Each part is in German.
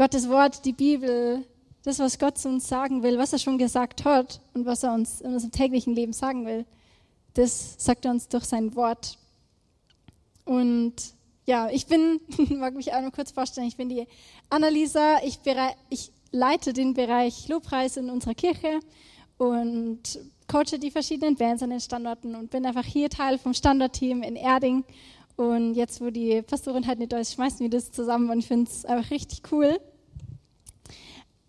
Gottes Wort, die Bibel, das, was Gott zu uns sagen will, was er schon gesagt hat und was er uns in unserem täglichen Leben sagen will, das sagt er uns durch sein Wort. Und ja, ich bin, mag mich noch kurz vorstellen, ich bin die Annalisa, ich, ich leite den Bereich Lobpreis in unserer Kirche und coache die verschiedenen Bands an den Standorten und bin einfach hier Teil vom Standortteam in Erding. Und jetzt, wo die Pastorin halt nicht da ist, schmeißen wir das zusammen und ich finde es einfach richtig cool.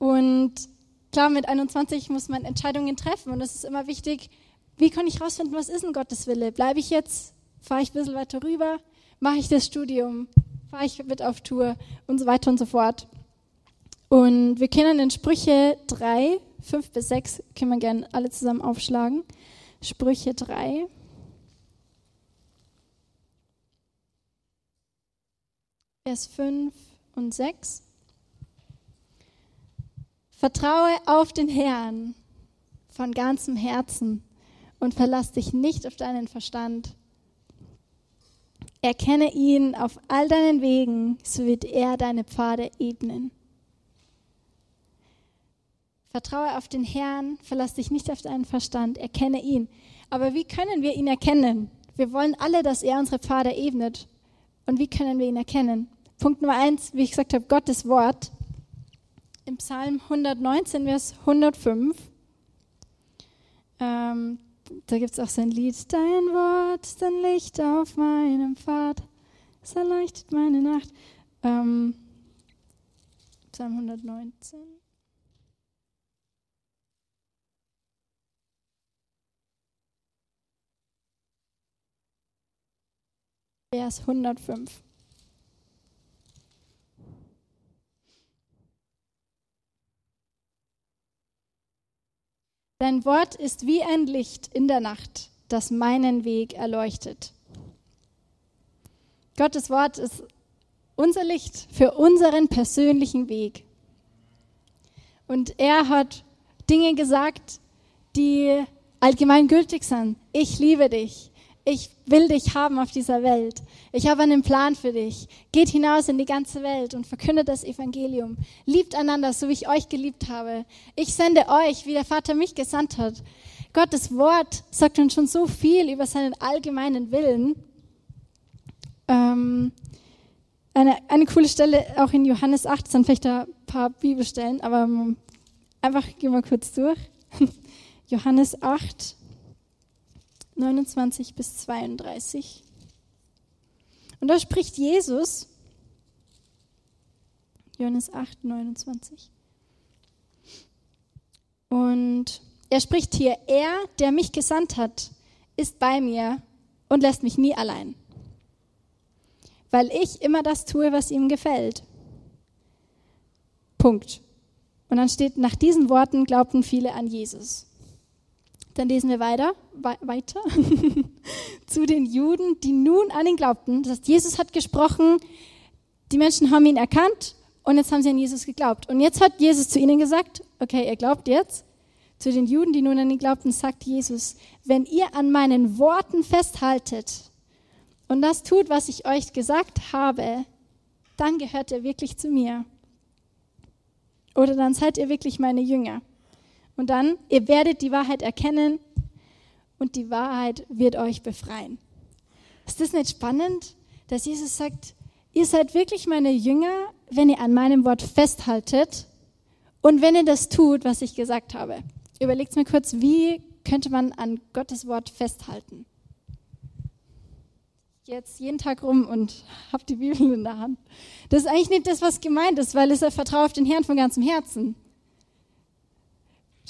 Und klar, mit 21 muss man Entscheidungen treffen und es ist immer wichtig, wie kann ich herausfinden, was ist denn Gottes Wille? Bleibe ich jetzt, fahre ich ein bisschen weiter rüber, mache ich das Studium, fahre ich mit auf Tour und so weiter und so fort. Und wir kennen in Sprüche 3, 5 bis 6, können wir gerne alle zusammen aufschlagen. Sprüche 3. Vers 5 und 6. Vertraue auf den Herrn von ganzem Herzen und verlass dich nicht auf deinen Verstand. Erkenne ihn auf all deinen Wegen, so wird er deine Pfade ebnen. Vertraue auf den Herrn, verlass dich nicht auf deinen Verstand, erkenne ihn. Aber wie können wir ihn erkennen? Wir wollen alle, dass er unsere Pfade ebnet. Und wie können wir ihn erkennen? Punkt Nummer eins, wie ich gesagt habe, Gottes Wort. Im Psalm 119, Vers 105. Ähm, da gibt es auch sein Lied, Dein Wort ist ein Licht auf meinem Pfad, es erleuchtet meine Nacht. Ähm, Psalm 119. Vers 105. Dein Wort ist wie ein Licht in der Nacht, das meinen Weg erleuchtet. Gottes Wort ist unser Licht für unseren persönlichen Weg. Und er hat Dinge gesagt, die allgemein gültig sind. Ich liebe dich ich will dich haben auf dieser Welt. Ich habe einen Plan für dich. Geht hinaus in die ganze Welt und verkündet das Evangelium. Liebt einander, so wie ich euch geliebt habe. Ich sende euch, wie der Vater mich gesandt hat. Gottes Wort sagt uns schon so viel über seinen allgemeinen Willen. Ähm, eine, eine coole Stelle auch in Johannes 8, sind vielleicht ein paar Bibelstellen, aber einfach gehen wir kurz durch. Johannes 8, 29 bis 32. Und da spricht Jesus, Johannes 8, 29. Und er spricht hier, er, der mich gesandt hat, ist bei mir und lässt mich nie allein, weil ich immer das tue, was ihm gefällt. Punkt. Und dann steht, nach diesen Worten glaubten viele an Jesus. Dann lesen wir weiter, weiter zu den Juden, die nun an ihn glaubten. Das heißt, Jesus hat gesprochen, die Menschen haben ihn erkannt und jetzt haben sie an Jesus geglaubt. Und jetzt hat Jesus zu ihnen gesagt, okay, ihr glaubt jetzt. Zu den Juden, die nun an ihn glaubten, sagt Jesus, wenn ihr an meinen Worten festhaltet und das tut, was ich euch gesagt habe, dann gehört ihr wirklich zu mir. Oder dann seid ihr wirklich meine Jünger. Und dann, ihr werdet die Wahrheit erkennen und die Wahrheit wird euch befreien. Ist das nicht spannend, dass Jesus sagt, ihr seid wirklich meine Jünger, wenn ihr an meinem Wort festhaltet und wenn ihr das tut, was ich gesagt habe. Überlegt mir kurz, wie könnte man an Gottes Wort festhalten? Jetzt jeden Tag rum und habt die Bibel in der Hand. Das ist eigentlich nicht das, was gemeint ist, weil es er vertraut auf den Herrn von ganzem Herzen.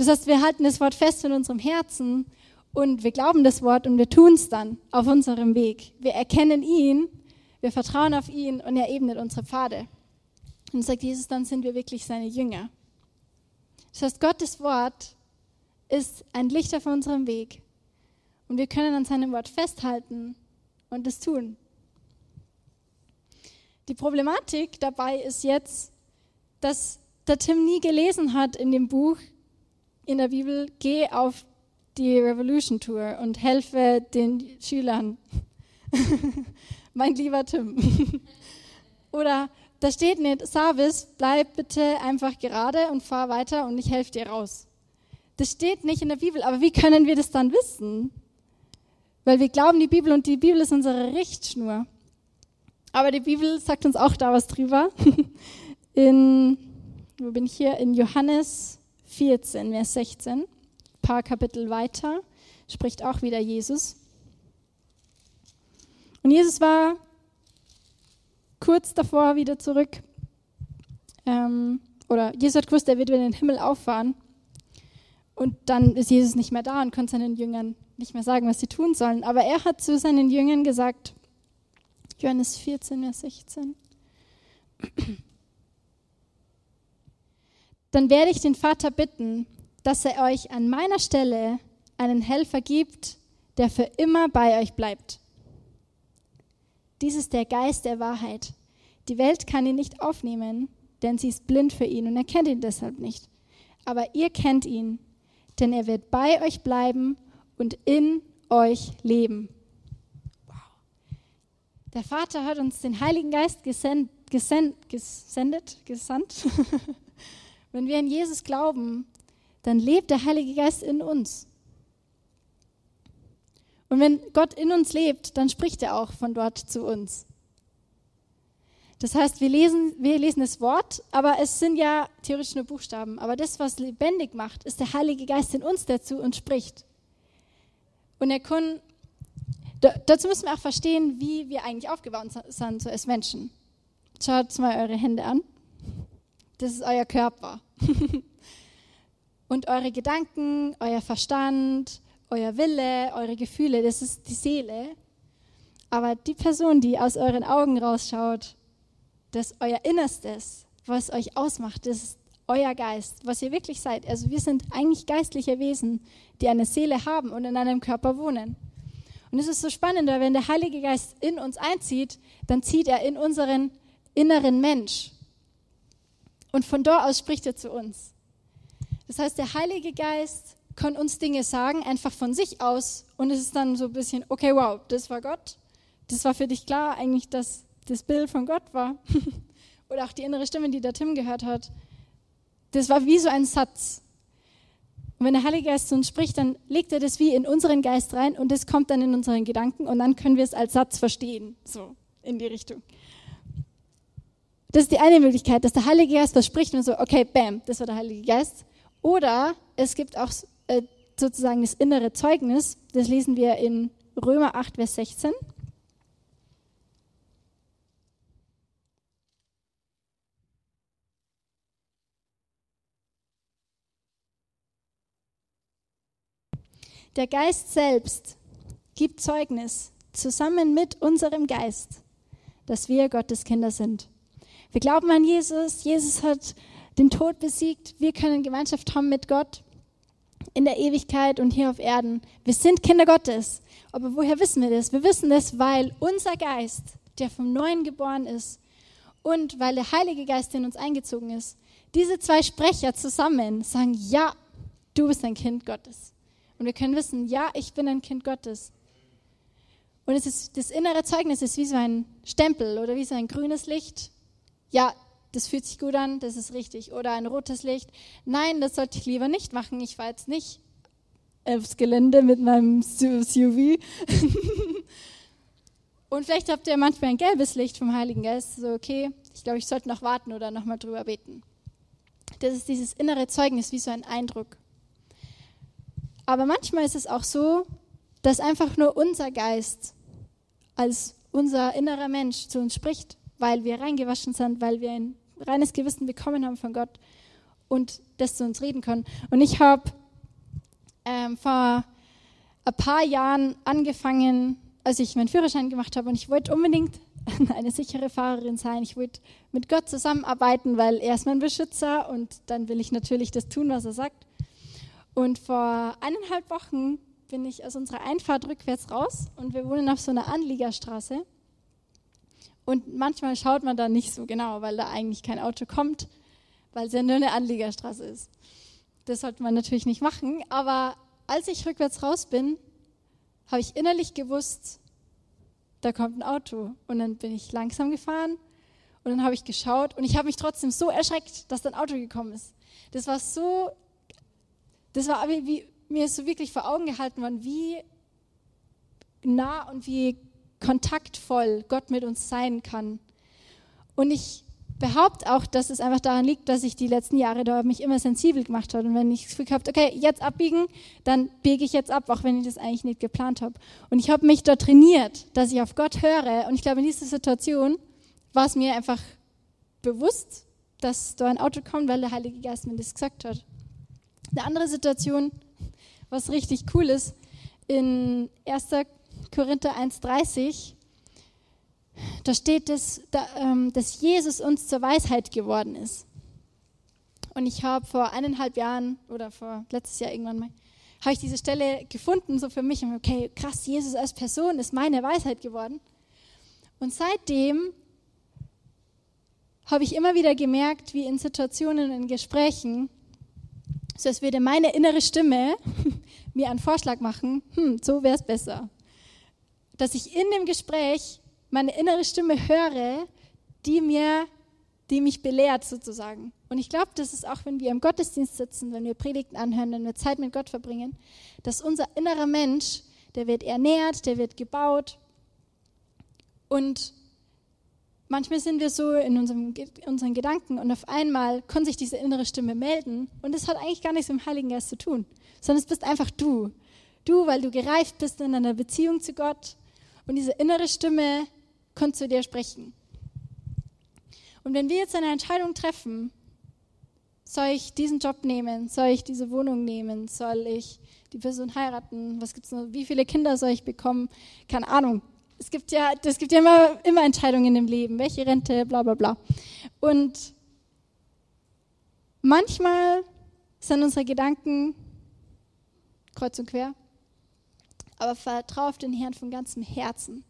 Das heißt, wir halten das Wort fest in unserem Herzen und wir glauben das Wort und wir tun es dann auf unserem Weg. Wir erkennen ihn, wir vertrauen auf ihn und er ebnet unsere Pfade. Und sagt Jesus, dann sind wir wirklich seine Jünger. Das heißt, Gottes Wort ist ein Licht auf unserem Weg. Und wir können an seinem Wort festhalten und es tun. Die Problematik dabei ist jetzt, dass der Tim nie gelesen hat in dem Buch, in der Bibel, geh auf die Revolution Tour und helfe den Schülern. mein lieber Tim. Oder da steht nicht, Savis, bleib bitte einfach gerade und fahr weiter und ich helfe dir raus. Das steht nicht in der Bibel, aber wie können wir das dann wissen? Weil wir glauben die Bibel und die Bibel ist unsere Richtschnur. Aber die Bibel sagt uns auch da was drüber. In, wo bin ich hier? In Johannes 14, Vers 16, ein paar Kapitel weiter, spricht auch wieder Jesus. Und Jesus war kurz davor wieder zurück. Ähm, oder Jesus hat gewusst, er wird wieder in den Himmel auffahren. Und dann ist Jesus nicht mehr da und konnte seinen Jüngern nicht mehr sagen, was sie tun sollen. Aber er hat zu seinen Jüngern gesagt, Johannes 14, Vers 16, dann werde ich den Vater bitten, dass er euch an meiner Stelle einen Helfer gibt, der für immer bei euch bleibt. Dies ist der Geist der Wahrheit. Die Welt kann ihn nicht aufnehmen, denn sie ist blind für ihn und erkennt ihn deshalb nicht. Aber ihr kennt ihn, denn er wird bei euch bleiben und in euch leben. Wow. Der Vater hat uns den Heiligen Geist gesend, gesend, gesendet, gesandt. Wenn wir an Jesus glauben, dann lebt der Heilige Geist in uns. Und wenn Gott in uns lebt, dann spricht er auch von dort zu uns. Das heißt, wir lesen, wir lesen das Wort, aber es sind ja theoretisch nur Buchstaben. Aber das, was lebendig macht, ist der Heilige Geist in uns, der zu uns spricht. Und er kann, dazu müssen wir auch verstehen, wie wir eigentlich aufgebaut sind, so als Menschen. Schaut mal eure Hände an. Das ist euer Körper. Und eure Gedanken, euer Verstand, euer Wille, eure Gefühle, das ist die Seele. Aber die Person, die aus euren Augen rausschaut, das euer Innerstes, was euch ausmacht, das ist euer Geist, was ihr wirklich seid. Also wir sind eigentlich geistliche Wesen, die eine Seele haben und in einem Körper wohnen. Und es ist so spannend, weil wenn der Heilige Geist in uns einzieht, dann zieht er in unseren inneren Mensch. Und von dort aus spricht er zu uns. Das heißt, der Heilige Geist kann uns Dinge sagen, einfach von sich aus. Und es ist dann so ein bisschen, okay, wow, das war Gott. Das war für dich klar eigentlich, dass das Bild von Gott war. Oder auch die innere Stimme, die der Tim gehört hat. Das war wie so ein Satz. Und wenn der Heilige Geist zu uns spricht, dann legt er das wie in unseren Geist rein und das kommt dann in unseren Gedanken und dann können wir es als Satz verstehen. So in die Richtung. Das ist die eine Möglichkeit, dass der Heilige Geist was spricht und so, okay, bam, das war der Heilige Geist. Oder es gibt auch äh, sozusagen das innere Zeugnis, das lesen wir in Römer 8, Vers 16. Der Geist selbst gibt Zeugnis zusammen mit unserem Geist, dass wir Gottes Kinder sind. Wir glauben an Jesus. Jesus hat den Tod besiegt. Wir können Gemeinschaft haben mit Gott in der Ewigkeit und hier auf Erden. Wir sind Kinder Gottes. Aber woher wissen wir das? Wir wissen das, weil unser Geist, der vom Neuen geboren ist und weil der Heilige Geist in uns eingezogen ist, diese zwei Sprecher zusammen sagen, ja, du bist ein Kind Gottes. Und wir können wissen, ja, ich bin ein Kind Gottes. Und es ist, das innere Zeugnis ist wie so ein Stempel oder wie so ein grünes Licht. Ja, das fühlt sich gut an, das ist richtig. Oder ein rotes Licht. Nein, das sollte ich lieber nicht machen. Ich fahre jetzt nicht aufs Gelände mit meinem SUV. Und vielleicht habt ihr manchmal ein gelbes Licht vom Heiligen Geist. So, okay, ich glaube, ich sollte noch warten oder nochmal drüber beten. Das ist dieses innere Zeugnis, wie so ein Eindruck. Aber manchmal ist es auch so, dass einfach nur unser Geist als unser innerer Mensch zu uns spricht, weil wir reingewaschen sind, weil wir ein reines Gewissen bekommen haben von Gott und das zu uns reden können. Und ich habe ähm, vor ein paar Jahren angefangen, als ich meinen Führerschein gemacht habe und ich wollte unbedingt eine sichere Fahrerin sein. Ich wollte mit Gott zusammenarbeiten, weil er ist mein Beschützer und dann will ich natürlich das tun, was er sagt. Und vor eineinhalb Wochen bin ich aus unserer Einfahrt rückwärts raus und wir wohnen auf so einer Anliegerstraße. Und manchmal schaut man da nicht so genau, weil da eigentlich kein Auto kommt, weil es ja nur eine Anliegerstraße ist. Das sollte man natürlich nicht machen. Aber als ich rückwärts raus bin, habe ich innerlich gewusst, da kommt ein Auto. Und dann bin ich langsam gefahren und dann habe ich geschaut und ich habe mich trotzdem so erschreckt, dass da ein Auto gekommen ist. Das war so, das war wie, mir ist so wirklich vor Augen gehalten worden, wie nah und wie kontaktvoll Gott mit uns sein kann. Und ich behaupte auch, dass es einfach daran liegt, dass ich die letzten Jahre da mich immer sensibel gemacht habe. Und wenn ich das Gefühl habe, okay, jetzt abbiegen, dann biege ich jetzt ab, auch wenn ich das eigentlich nicht geplant habe. Und ich habe mich da trainiert, dass ich auf Gott höre. Und ich glaube, in dieser Situation war es mir einfach bewusst, dass da ein Auto kommt, weil der Heilige Geist mir das gesagt hat. Eine andere Situation, was richtig cool ist, in 1. Korinther 1,30 da steht, dass, ähm, dass Jesus uns zur Weisheit geworden ist. Und ich habe vor eineinhalb Jahren oder vor letztes Jahr irgendwann mal, habe ich diese Stelle gefunden, so für mich. Okay, krass, Jesus als Person ist meine Weisheit geworden. Und seitdem habe ich immer wieder gemerkt, wie in Situationen, in Gesprächen, so als würde meine innere Stimme mir einen Vorschlag machen, hm, so wäre es besser. Dass ich in dem Gespräch meine innere Stimme höre, die mir, die mich belehrt sozusagen. Und ich glaube, das ist auch, wenn wir im Gottesdienst sitzen, wenn wir Predigten anhören, wenn wir Zeit mit Gott verbringen, dass unser innerer Mensch, der wird ernährt, der wird gebaut. Und manchmal sind wir so in unserem, unseren Gedanken und auf einmal kann sich diese innere Stimme melden und das hat eigentlich gar nichts mit dem Heiligen Geist zu tun, sondern es bist einfach du. Du, weil du gereift bist in einer Beziehung zu Gott und diese innere Stimme kann zu dir sprechen. Und wenn wir jetzt eine Entscheidung treffen, soll ich diesen Job nehmen? Soll ich diese Wohnung nehmen? Soll ich die Person heiraten? Was gibt's noch? Wie viele Kinder soll ich bekommen? Keine Ahnung. Es gibt ja, es gibt ja immer, immer Entscheidungen im Leben. Welche Rente, bla, bla, bla. Und manchmal sind unsere Gedanken kreuz und quer. Aber vertraue auf den Herrn von ganzem Herzen.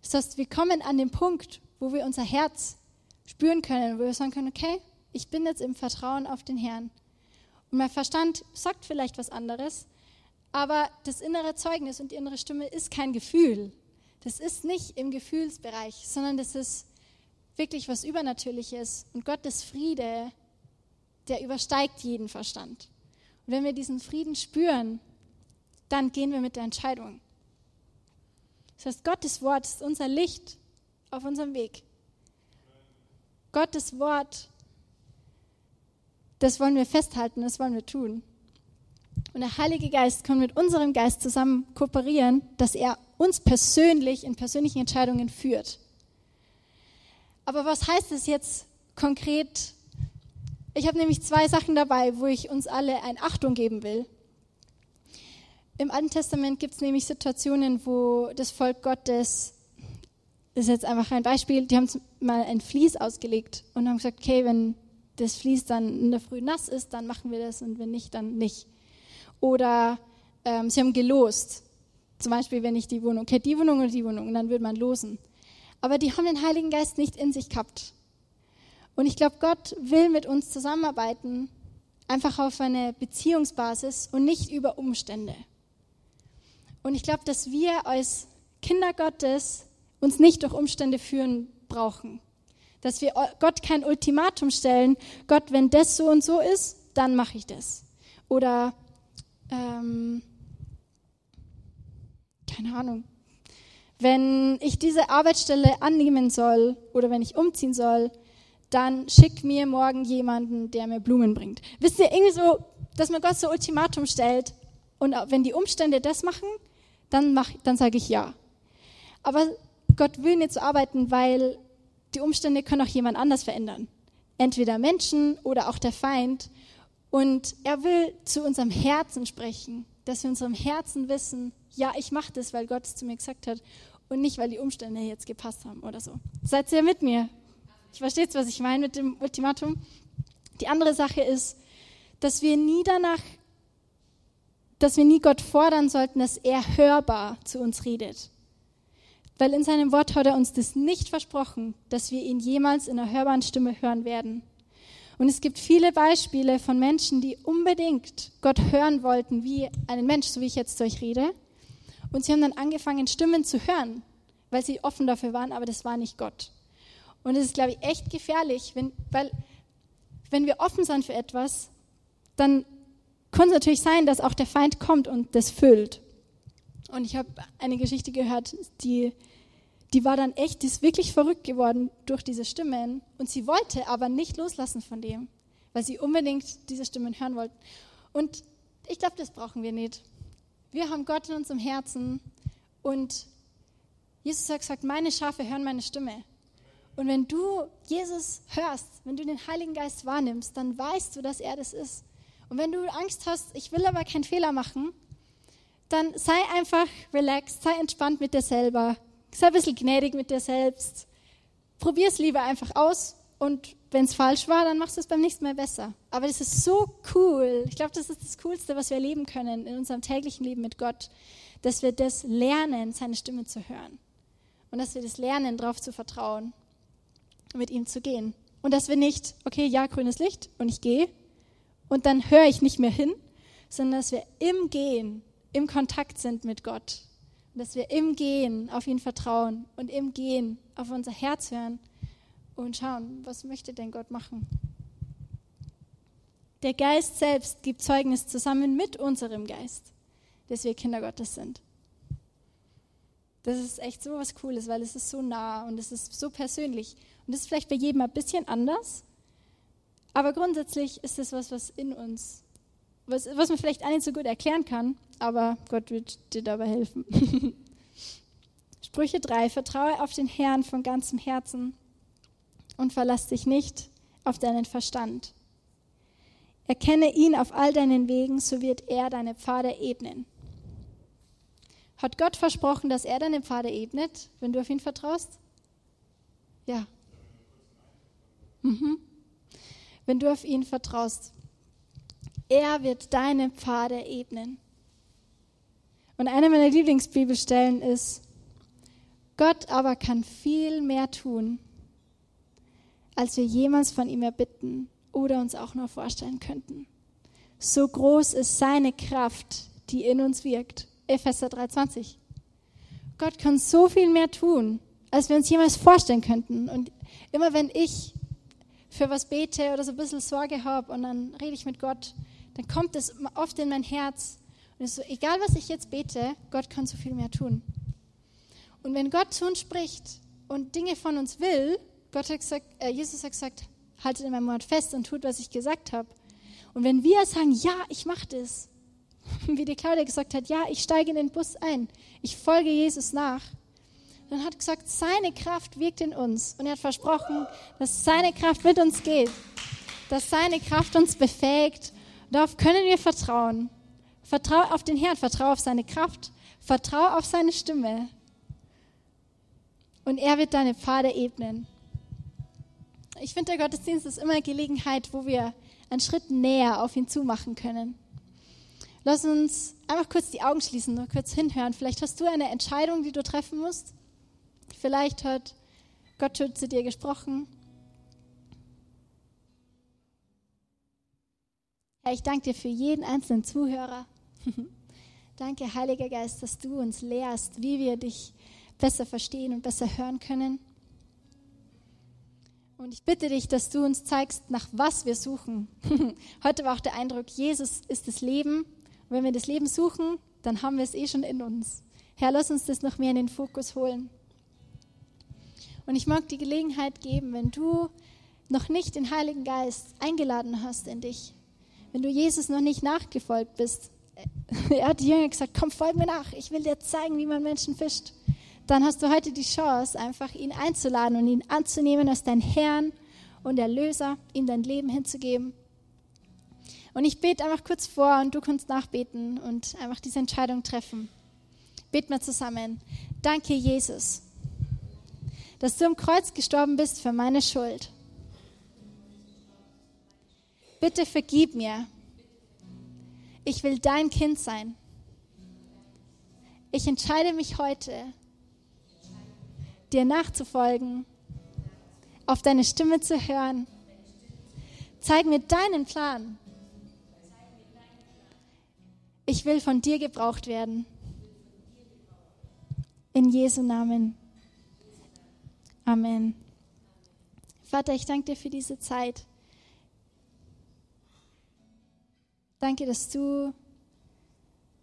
Das heißt, wir kommen an den Punkt, wo wir unser Herz spüren können, wo wir sagen können, okay, ich bin jetzt im Vertrauen auf den Herrn. Und mein Verstand sagt vielleicht was anderes, aber das innere Zeugnis und die innere Stimme ist kein Gefühl. Das ist nicht im Gefühlsbereich, sondern das ist wirklich was Übernatürliches. Und Gottes Friede, der übersteigt jeden Verstand. Und wenn wir diesen Frieden spüren, dann gehen wir mit der Entscheidung. Das heißt, Gottes Wort ist unser Licht auf unserem Weg. Gottes Wort, das wollen wir festhalten, das wollen wir tun. Und der Heilige Geist kann mit unserem Geist zusammen kooperieren, dass er uns persönlich in persönlichen Entscheidungen führt. Aber was heißt es jetzt konkret? Ich habe nämlich zwei Sachen dabei, wo ich uns alle ein Achtung geben will. Im Alten Testament gibt es nämlich Situationen, wo das Volk Gottes, das ist jetzt einfach ein Beispiel, die haben mal ein Vlies ausgelegt und haben gesagt, okay, wenn das Vlies dann in der Früh nass ist, dann machen wir das und wenn nicht, dann nicht. Oder ähm, sie haben gelost. Zum Beispiel, wenn ich die Wohnung, okay, die Wohnung oder die Wohnung, dann würde man losen. Aber die haben den Heiligen Geist nicht in sich gehabt. Und ich glaube, Gott will mit uns zusammenarbeiten, einfach auf eine Beziehungsbasis und nicht über Umstände. Und ich glaube, dass wir als Kinder Gottes uns nicht durch Umstände führen brauchen. Dass wir Gott kein Ultimatum stellen, Gott, wenn das so und so ist, dann mache ich das. Oder, ähm, keine Ahnung, wenn ich diese Arbeitsstelle annehmen soll oder wenn ich umziehen soll, dann schick mir morgen jemanden, der mir Blumen bringt. Wisst ihr, irgendwie so, dass man Gott so Ultimatum stellt und wenn die Umstände das machen, dann, dann sage ich ja. Aber Gott will nicht so arbeiten, weil die Umstände können auch jemand anders verändern. Entweder Menschen oder auch der Feind. Und er will zu unserem Herzen sprechen. dass wir unserem Herzen wissen, ja, ich mache das, weil Gott es zu mir gesagt hat und nicht, weil die Umstände jetzt gepasst haben oder so. Seid ihr mit mir? Ich verstehe jetzt, was ich meine mit dem Ultimatum. Die andere Sache ist, dass wir nie danach, dass wir nie Gott fordern sollten, dass er hörbar zu uns redet. Weil in seinem Wort hat er uns das nicht versprochen, dass wir ihn jemals in einer hörbaren Stimme hören werden. Und es gibt viele Beispiele von Menschen, die unbedingt Gott hören wollten, wie einen Mensch, so wie ich jetzt zu euch rede. Und sie haben dann angefangen, Stimmen zu hören, weil sie offen dafür waren, aber das war nicht Gott. Und es ist, glaube ich, echt gefährlich, wenn, weil wenn wir offen sind für etwas, dann kann es natürlich sein, dass auch der Feind kommt und das füllt. Und ich habe eine Geschichte gehört, die, die war dann echt, die ist wirklich verrückt geworden durch diese Stimmen. Und sie wollte aber nicht loslassen von dem, weil sie unbedingt diese Stimmen hören wollte. Und ich glaube, das brauchen wir nicht. Wir haben Gott in unserem Herzen und Jesus hat gesagt, meine Schafe hören meine Stimme. Und wenn du Jesus hörst, wenn du den Heiligen Geist wahrnimmst, dann weißt du, dass er das ist. Und wenn du Angst hast, ich will aber keinen Fehler machen, dann sei einfach relaxed, sei entspannt mit dir selber, sei ein bisschen gnädig mit dir selbst. Probier es lieber einfach aus und wenn es falsch war, dann machst du es beim nächsten Mal besser. Aber das ist so cool. Ich glaube, das ist das Coolste, was wir erleben können in unserem täglichen Leben mit Gott, dass wir das lernen, seine Stimme zu hören. Und dass wir das lernen, darauf zu vertrauen mit ihm zu gehen. Und dass wir nicht, okay, ja, grünes Licht und ich gehe und dann höre ich nicht mehr hin, sondern dass wir im Gehen, im Kontakt sind mit Gott. Dass wir im Gehen auf ihn vertrauen und im Gehen auf unser Herz hören und schauen, was möchte denn Gott machen. Der Geist selbst gibt Zeugnis zusammen mit unserem Geist, dass wir Kinder Gottes sind. Das ist echt so was Cooles, weil es ist so nah und es ist so persönlich. Und das ist vielleicht bei jedem ein bisschen anders, aber grundsätzlich ist es was, was in uns, was, was man vielleicht auch nicht so gut erklären kann, aber Gott wird dir dabei helfen. Sprüche 3, vertraue auf den Herrn von ganzem Herzen und verlass dich nicht auf deinen Verstand. Erkenne ihn auf all deinen Wegen, so wird er deine Pfade ebnen. Hat Gott versprochen, dass er deine Pfade ebnet, wenn du auf ihn vertraust? Ja, Mhm. Wenn du auf ihn vertraust. Er wird deine Pfade ebnen. Und eine meiner Lieblingsbibelstellen ist, Gott aber kann viel mehr tun, als wir jemals von ihm erbitten oder uns auch nur vorstellen könnten. So groß ist seine Kraft, die in uns wirkt. Epheser 3,20. Gott kann so viel mehr tun, als wir uns jemals vorstellen könnten. Und immer wenn ich für was bete oder so ein bisschen Sorge habe und dann rede ich mit Gott, dann kommt es oft in mein Herz. Und es ist so, egal was ich jetzt bete, Gott kann so viel mehr tun. Und wenn Gott zu uns spricht und Dinge von uns will, Gott hat gesagt, äh, Jesus hat gesagt, haltet in meinem Wort fest und tut, was ich gesagt habe. Und wenn wir sagen, ja, ich mache das, wie die Claudia gesagt hat, ja, ich steige in den Bus ein, ich folge Jesus nach, dann hat gesagt, seine Kraft wirkt in uns. Und er hat versprochen, dass seine Kraft mit uns geht, dass seine Kraft uns befähigt. Darauf können wir vertrauen. Vertrau auf den Herrn, vertrau auf seine Kraft, vertrau auf seine Stimme. Und er wird deine Pfade ebnen. Ich finde, der Gottesdienst ist immer Gelegenheit, wo wir einen Schritt näher auf ihn zumachen können. Lass uns einfach kurz die Augen schließen, nur kurz hinhören. Vielleicht hast du eine Entscheidung, die du treffen musst. Vielleicht hat Gott schon zu dir gesprochen. Herr, ich danke dir für jeden einzelnen Zuhörer. danke, Heiliger Geist, dass du uns lehrst, wie wir dich besser verstehen und besser hören können. Und ich bitte dich, dass du uns zeigst, nach was wir suchen. Heute war auch der Eindruck, Jesus ist das Leben. Und wenn wir das Leben suchen, dann haben wir es eh schon in uns. Herr, lass uns das noch mehr in den Fokus holen. Und ich mag die Gelegenheit geben, wenn du noch nicht den Heiligen Geist eingeladen hast in dich, wenn du Jesus noch nicht nachgefolgt bist, er hat die Jünger gesagt, komm, folg mir nach, ich will dir zeigen, wie man Menschen fischt. Dann hast du heute die Chance, einfach ihn einzuladen und ihn anzunehmen als dein Herrn und Erlöser, ihm dein Leben hinzugeben. Und ich bete einfach kurz vor und du kannst nachbeten und einfach diese Entscheidung treffen. Beten wir zusammen. Danke, Jesus, dass du am Kreuz gestorben bist für meine Schuld. Bitte vergib mir. Ich will dein Kind sein. Ich entscheide mich heute, dir nachzufolgen, auf deine Stimme zu hören. Zeig mir deinen Plan. Ich will von dir gebraucht werden. In Jesu Namen. Amen. Vater, ich danke dir für diese Zeit. Danke, dass du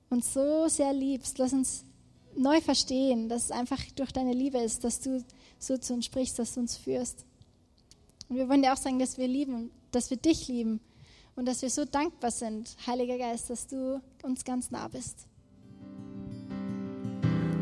uns so sehr liebst. Lass uns neu verstehen, dass es einfach durch deine Liebe ist, dass du so zu uns sprichst, dass du uns führst. Und wir wollen dir auch sagen, dass wir lieben, dass wir dich lieben und dass wir so dankbar sind, Heiliger Geist, dass du uns ganz nah bist.